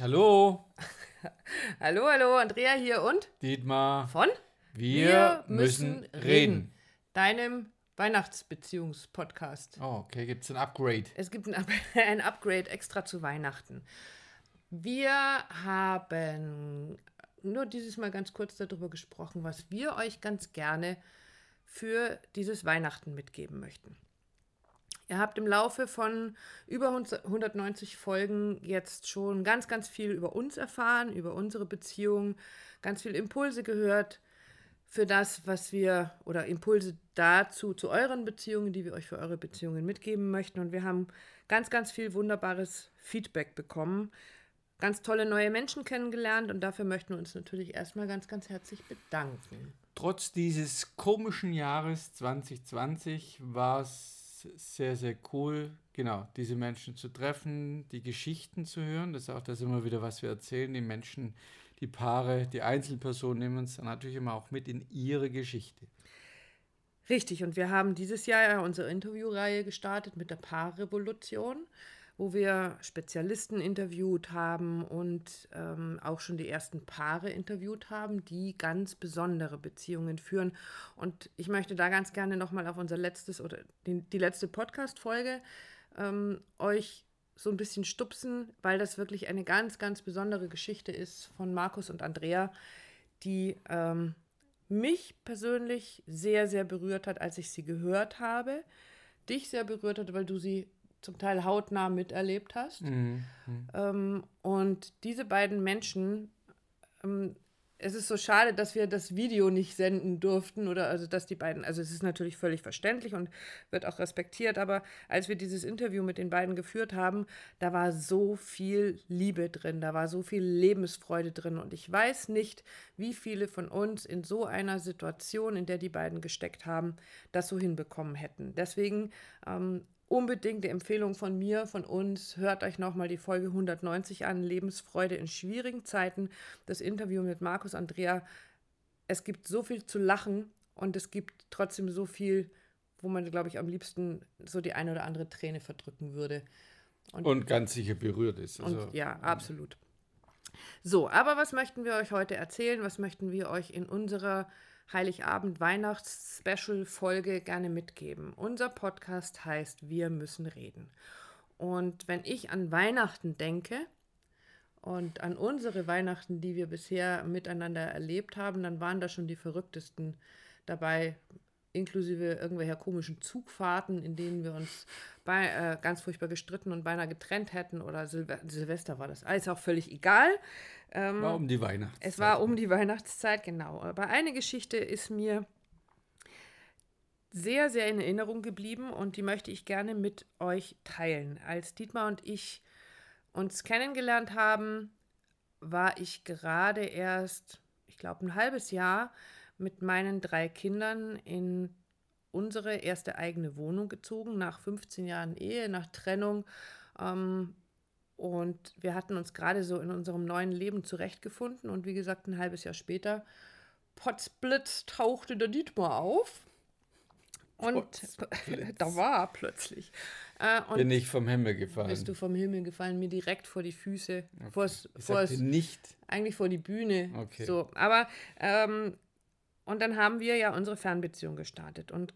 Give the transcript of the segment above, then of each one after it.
Hallo, Hallo, hallo, Andrea hier und Dietmar. von Wir, müssen reden. deinem Weihnachtsbeziehungspodcast. Oh, okay, gibt es ein Upgrade? Es gibt ein, Up ein Upgrade extra zu Weihnachten. Wir haben nur dieses Mal ganz kurz darüber gesprochen, was wir euch ganz gerne für dieses Weihnachten mitgeben möchten. Ihr habt im Laufe von über 190 Folgen jetzt schon ganz, ganz viel über uns erfahren, über unsere Beziehung, ganz viel Impulse gehört für das, was wir oder Impulse dazu zu euren Beziehungen, die wir euch für eure Beziehungen mitgeben möchten. Und wir haben ganz, ganz viel wunderbares Feedback bekommen, ganz tolle neue Menschen kennengelernt und dafür möchten wir uns natürlich erstmal ganz, ganz herzlich bedanken. Trotz dieses komischen Jahres 2020 war es sehr, sehr cool, genau, diese Menschen zu treffen, die Geschichten zu hören. Das ist auch das immer wieder, was wir erzählen. Die Menschen, die Paare, die Einzelpersonen nehmen uns natürlich immer auch mit in ihre Geschichte. Richtig, und wir haben dieses Jahr ja unsere Interviewreihe gestartet mit der Paarrevolution, wo wir Spezialisten interviewt haben und ähm, auch schon die ersten Paare interviewt haben, die ganz besondere Beziehungen führen. Und ich möchte da ganz gerne nochmal auf unser letztes oder die, die letzte Podcast-Folge ähm, euch so ein bisschen stupsen, weil das wirklich eine ganz, ganz besondere Geschichte ist von Markus und Andrea, die ähm, mich persönlich sehr, sehr berührt hat, als ich sie gehört habe. Dich sehr berührt hat, weil du sie zum Teil hautnah miterlebt hast. Mhm. Ähm, und diese beiden Menschen, ähm, es ist so schade, dass wir das Video nicht senden durften oder also dass die beiden, also es ist natürlich völlig verständlich und wird auch respektiert, aber als wir dieses Interview mit den beiden geführt haben, da war so viel Liebe drin, da war so viel Lebensfreude drin und ich weiß nicht, wie viele von uns in so einer Situation, in der die beiden gesteckt haben, das so hinbekommen hätten. Deswegen ähm, unbedingt die Empfehlung von mir, von uns. Hört euch nochmal die Folge 190 an, Lebensfreude in schwierigen Zeiten. Das Interview mit Markus Andrea. Es gibt so viel zu lachen und es gibt trotzdem so viel, wo man, glaube ich, am liebsten so die eine oder andere Träne verdrücken würde. Und, und ganz sicher berührt ist. Also, und, ja, absolut. So, aber was möchten wir euch heute erzählen? Was möchten wir euch in unserer Heiligabend Weihnachts-Special Folge gerne mitgeben. Unser Podcast heißt Wir müssen reden. Und wenn ich an Weihnachten denke und an unsere Weihnachten, die wir bisher miteinander erlebt haben, dann waren da schon die verrücktesten dabei, inklusive irgendwelcher komischen Zugfahrten, in denen wir uns bei, äh, ganz furchtbar gestritten und beinahe getrennt hätten. Oder Silve Silvester war das. Alles auch völlig egal. Ähm, war um die Weihnachtszeit. Es war um die Weihnachtszeit, genau. Aber eine Geschichte ist mir sehr, sehr in Erinnerung geblieben und die möchte ich gerne mit euch teilen. Als Dietmar und ich uns kennengelernt haben, war ich gerade erst, ich glaube, ein halbes Jahr mit meinen drei Kindern in unsere erste eigene Wohnung gezogen, nach 15 Jahren Ehe, nach Trennung. Ähm, und wir hatten uns gerade so in unserem neuen Leben zurechtgefunden. Und wie gesagt, ein halbes Jahr später, Potzblitz, tauchte der Dietmar auf. Und da war er plötzlich. Äh, Bin ich vom Himmel gefallen. Bist du vom Himmel gefallen, mir direkt vor die Füße. Okay. Vors, ich vors, nicht. Eigentlich vor die Bühne. Okay. So, aber ähm, und dann haben wir ja unsere Fernbeziehung gestartet. Und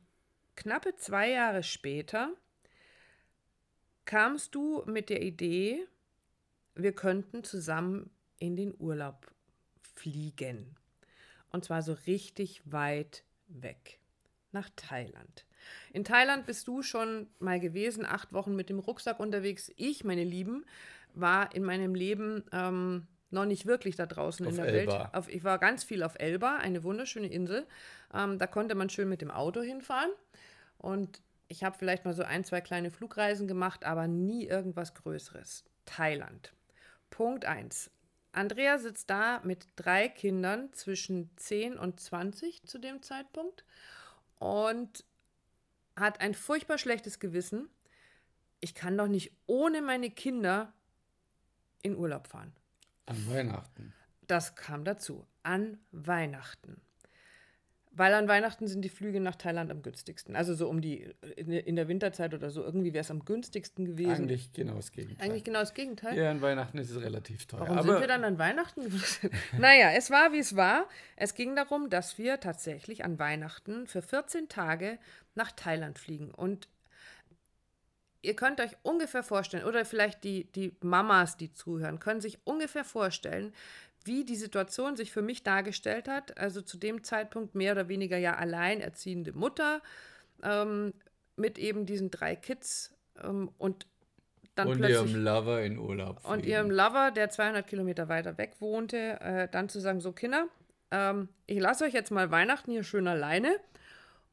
knappe zwei Jahre später kamst du mit der Idee, wir könnten zusammen in den Urlaub fliegen. Und zwar so richtig weit weg. Nach Thailand. In Thailand bist du schon mal gewesen, acht Wochen mit dem Rucksack unterwegs. Ich, meine Lieben, war in meinem Leben ähm, noch nicht wirklich da draußen auf in der Elba. Welt. Auf, ich war ganz viel auf Elba, eine wunderschöne Insel. Ähm, da konnte man schön mit dem Auto hinfahren. Und ich habe vielleicht mal so ein, zwei kleine Flugreisen gemacht, aber nie irgendwas Größeres. Thailand. Punkt 1. Andrea sitzt da mit drei Kindern zwischen 10 und 20 zu dem Zeitpunkt und hat ein furchtbar schlechtes Gewissen. Ich kann doch nicht ohne meine Kinder in Urlaub fahren. An Weihnachten. Das kam dazu. An Weihnachten. Weil an Weihnachten sind die Flüge nach Thailand am günstigsten. Also so um die, in der Winterzeit oder so, irgendwie wäre es am günstigsten gewesen. Eigentlich genau das Gegenteil. Eigentlich genau das Gegenteil. Ja, an Weihnachten ist es relativ teuer. Warum Aber sind wir dann an Weihnachten? naja, es war, wie es war. Es ging darum, dass wir tatsächlich an Weihnachten für 14 Tage nach Thailand fliegen. Und ihr könnt euch ungefähr vorstellen, oder vielleicht die, die Mamas, die zuhören, können sich ungefähr vorstellen, wie die Situation sich für mich dargestellt hat. Also zu dem Zeitpunkt mehr oder weniger ja alleinerziehende Mutter ähm, mit eben diesen drei Kids ähm, und dann und plötzlich ihrem Lover in Urlaub. und fliegen. ihrem Lover, der 200 Kilometer weiter weg wohnte, äh, dann zu sagen, so Kinder, ähm, ich lasse euch jetzt mal Weihnachten hier schön alleine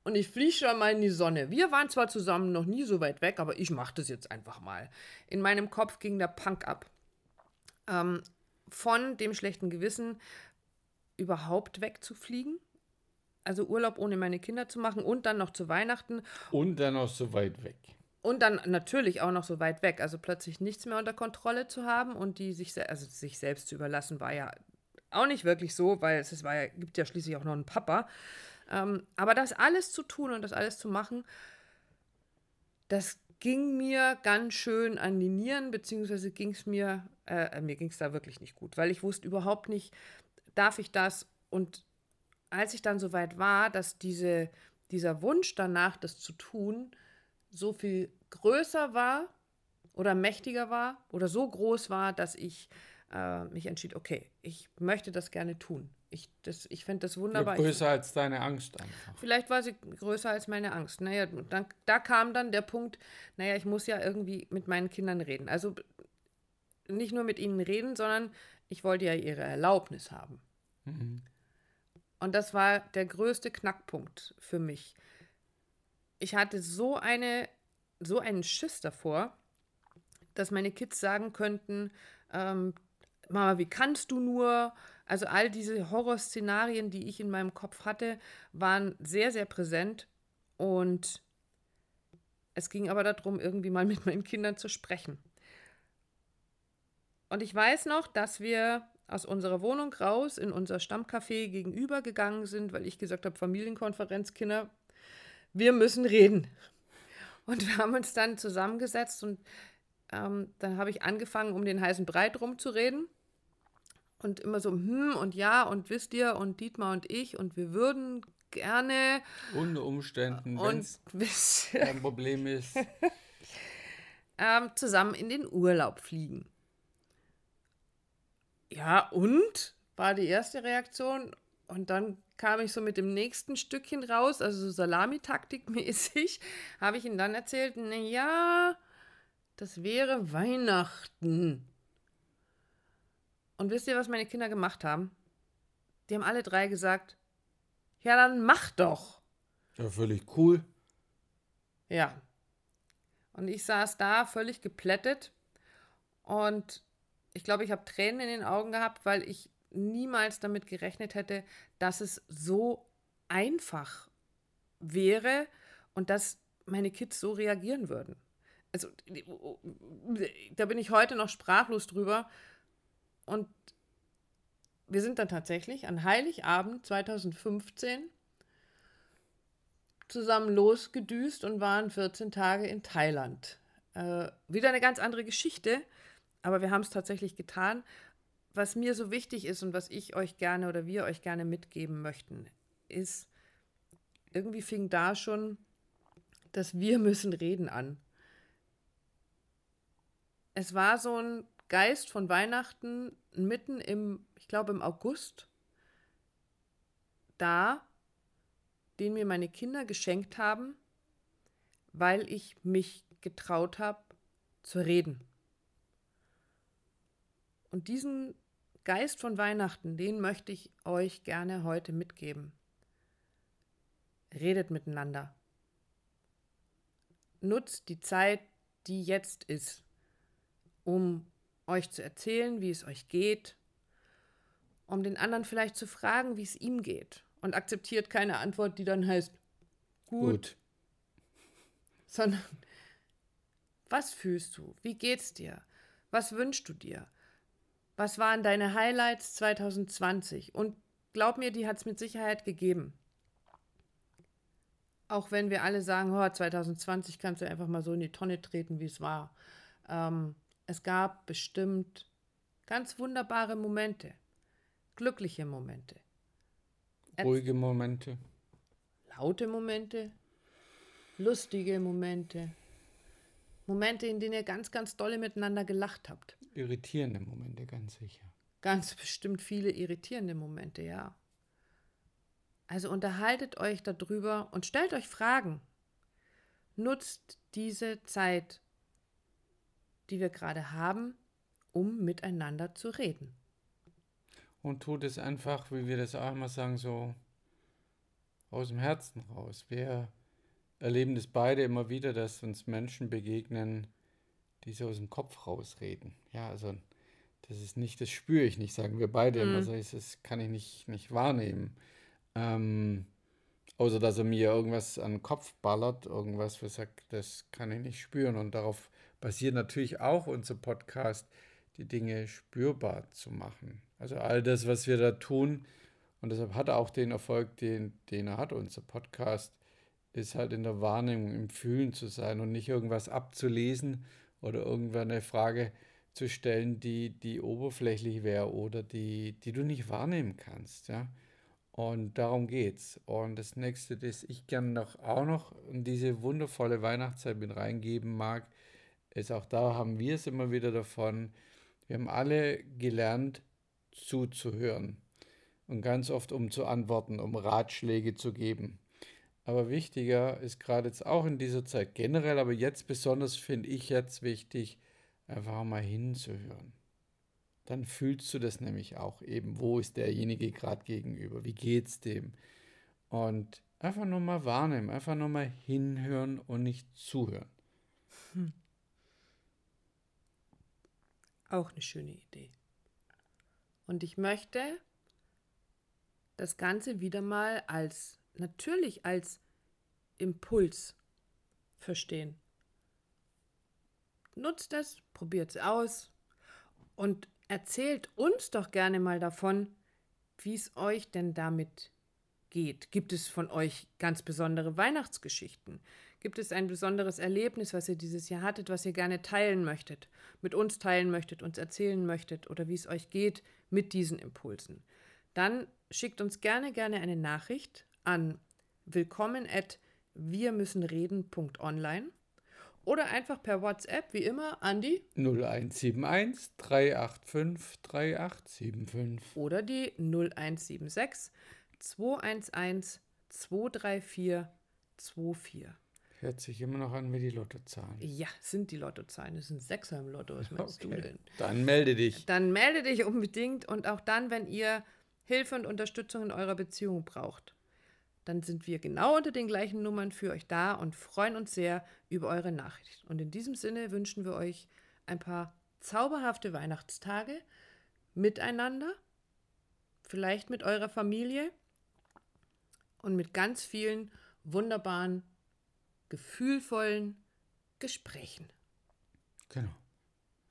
und ich fliege schon mal in die Sonne. Wir waren zwar zusammen noch nie so weit weg, aber ich mache das jetzt einfach mal. In meinem Kopf ging der Punk ab. Ähm, von dem schlechten Gewissen überhaupt wegzufliegen, also Urlaub ohne meine Kinder zu machen und dann noch zu Weihnachten Und dann auch so weit weg. und dann natürlich auch noch so weit weg, also plötzlich nichts mehr unter Kontrolle zu haben und die sich, also sich selbst zu überlassen, war ja auch nicht wirklich so, weil es, es war ja, gibt ja schließlich auch noch einen Papa. Ähm, aber das alles zu tun und das alles zu machen, das ging mir ganz schön an die Nieren, beziehungsweise ging es mir, äh, mir ging es da wirklich nicht gut, weil ich wusste überhaupt nicht, darf ich das? Und als ich dann so weit war, dass diese, dieser Wunsch danach, das zu tun, so viel größer war oder mächtiger war oder so groß war, dass ich äh, mich entschied, okay, ich möchte das gerne tun. Ich, das- ich finde das wunderbar. Ich- größer als deine Angst einfach. Vielleicht war sie größer als meine Angst. Naja, dann, da kam dann der Punkt, naja, ich muss ja irgendwie mit meinen Kindern reden. Also nicht nur mit ihnen reden, sondern ich wollte ja ihre Erlaubnis haben. Und das war der größte Knackpunkt für mich. Ich hatte so eine, so einen Schiss davor, dass meine Kids sagen könnten, ähm, Mama, wie kannst du nur? Also all diese Horrorszenarien, die ich in meinem Kopf hatte, waren sehr, sehr präsent. Und es ging aber darum, irgendwie mal mit meinen Kindern zu sprechen. Und ich weiß noch, dass wir aus unserer Wohnung raus in unser Stammcafé gegenüber gegangen sind, weil ich gesagt habe, Familienkonferenz, Kinder, wir müssen reden. Und wir haben uns dann zusammengesetzt und ähm, dann habe ich angefangen, um den heißen Brei drum zu reden. Und immer so, hm und ja und wisst ihr und Dietmar und ich und wir würden gerne Unter Umständen, wenn es kein Problem ist. ähm, zusammen in den Urlaub fliegen. Ja, und? War die erste Reaktion. Und dann kam ich so mit dem nächsten Stückchen raus, also so Salamitaktik-mäßig, habe ich ihm dann erzählt, naja, das wäre Weihnachten. Und wisst ihr, was meine Kinder gemacht haben? Die haben alle drei gesagt, ja, dann mach doch. Ja, völlig cool. Ja. Und ich saß da völlig geplättet und ich glaube, ich habe Tränen in den Augen gehabt, weil ich niemals damit gerechnet hätte, dass es so einfach wäre und dass meine Kids so reagieren würden. Also da bin ich heute noch sprachlos drüber und wir sind dann tatsächlich an Heiligabend 2015 zusammen losgedüst und waren 14 Tage in Thailand. Äh, wieder eine ganz andere Geschichte, aber wir haben es tatsächlich getan. Was mir so wichtig ist und was ich euch gerne oder wir euch gerne mitgeben möchten, ist, irgendwie fing da schon das Wir müssen reden an. Es war so ein Geist von Weihnachten mitten im, ich glaube im August, da, den mir meine Kinder geschenkt haben, weil ich mich getraut habe zu reden. Und diesen Geist von Weihnachten, den möchte ich euch gerne heute mitgeben. Redet miteinander. Nutzt die Zeit, die jetzt ist, um euch zu erzählen, wie es euch geht, um den anderen vielleicht zu fragen, wie es ihm geht. Und akzeptiert keine Antwort, die dann heißt, gut, Gut. sondern was fühlst du? Wie geht's dir? Was wünschst du dir? Was waren deine Highlights 2020? Und glaub mir, die hat es mit Sicherheit gegeben. Auch wenn wir alle sagen, oh, 2020 kannst du einfach mal so in die Tonne treten, wie es war. Ähm, es gab bestimmt ganz wunderbare Momente, glückliche Momente. Ruhige Momente. Laute Momente, lustige Momente, Momente, in denen ihr ganz, ganz dolle miteinander gelacht habt. Irritierende Momente, ganz sicher. Ganz bestimmt viele irritierende Momente, ja. Also unterhaltet euch darüber und stellt euch Fragen. Nutzt diese Zeit, die wir gerade haben, um miteinander zu reden. Und tut es einfach, wie wir das auch immer sagen, so aus dem Herzen raus. Wir erleben das beide immer wieder, dass uns Menschen begegnen, die so aus dem Kopf rausreden. Ja, also das ist nicht, das spüre ich nicht, sagen wir beide mhm. immer so, das kann ich nicht, nicht wahrnehmen. Ähm, außer dass er mir irgendwas an den Kopf ballert, irgendwas, was sagt, das kann ich nicht spüren. Und darauf basiert natürlich auch unser Podcast, die Dinge spürbar zu machen. Also all das, was wir da tun, und deshalb hat er auch den Erfolg, den, den er hat, unser Podcast, ist halt in der Wahrnehmung, im Fühlen zu sein und nicht irgendwas abzulesen oder irgendwann eine Frage zu stellen, die, die oberflächlich wäre oder die, die du nicht wahrnehmen kannst. Ja? Und darum geht's. Und das nächste, das ich gerne noch auch noch in diese wundervolle Weihnachtszeit mit reingeben mag, ist auch da haben wir es immer wieder davon. Wir haben alle gelernt, zuzuhören. Und ganz oft, um zu antworten, um Ratschläge zu geben. Aber wichtiger ist gerade jetzt auch in dieser Zeit generell, aber jetzt besonders finde ich jetzt wichtig, einfach mal hinzuhören. Dann fühlst du das nämlich auch eben, wo ist derjenige gerade gegenüber, wie geht's dem? Und einfach nur mal wahrnehmen, einfach nur mal hinhören und nicht zuhören. Hm. Auch eine schöne Idee. Und ich möchte das Ganze wieder mal als, natürlich als Impuls verstehen. Nutzt es, probiert es aus und erzählt uns doch gerne mal davon, wie es euch denn damit geht. Gibt es von euch ganz besondere Weihnachtsgeschichten? Gibt es ein besonderes Erlebnis, was ihr dieses Jahr hattet, was ihr gerne teilen möchtet, mit uns teilen möchtet, uns erzählen möchtet oder wie es euch geht mit diesen Impulsen? Dann schickt uns gerne, gerne eine Nachricht an willkommen at wir müssen reden.online oder einfach per WhatsApp, wie immer, an die 0171 385 3875 oder die 0176 211 234 24. Hört sich immer noch an wie die Lottozahlen. Ja, sind die Lottozahlen. Das sind Sechser im Lotto. Was meinst okay. du denn? Dann melde dich. Dann melde dich unbedingt und auch dann, wenn ihr Hilfe und Unterstützung in eurer Beziehung braucht. Dann sind wir genau unter den gleichen Nummern für euch da und freuen uns sehr über eure Nachricht. Und in diesem Sinne wünschen wir euch ein paar zauberhafte Weihnachtstage miteinander, vielleicht mit eurer Familie und mit ganz vielen wunderbaren gefühlvollen Gesprächen. Genau.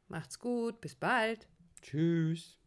Macht's gut, bis bald. Tschüss.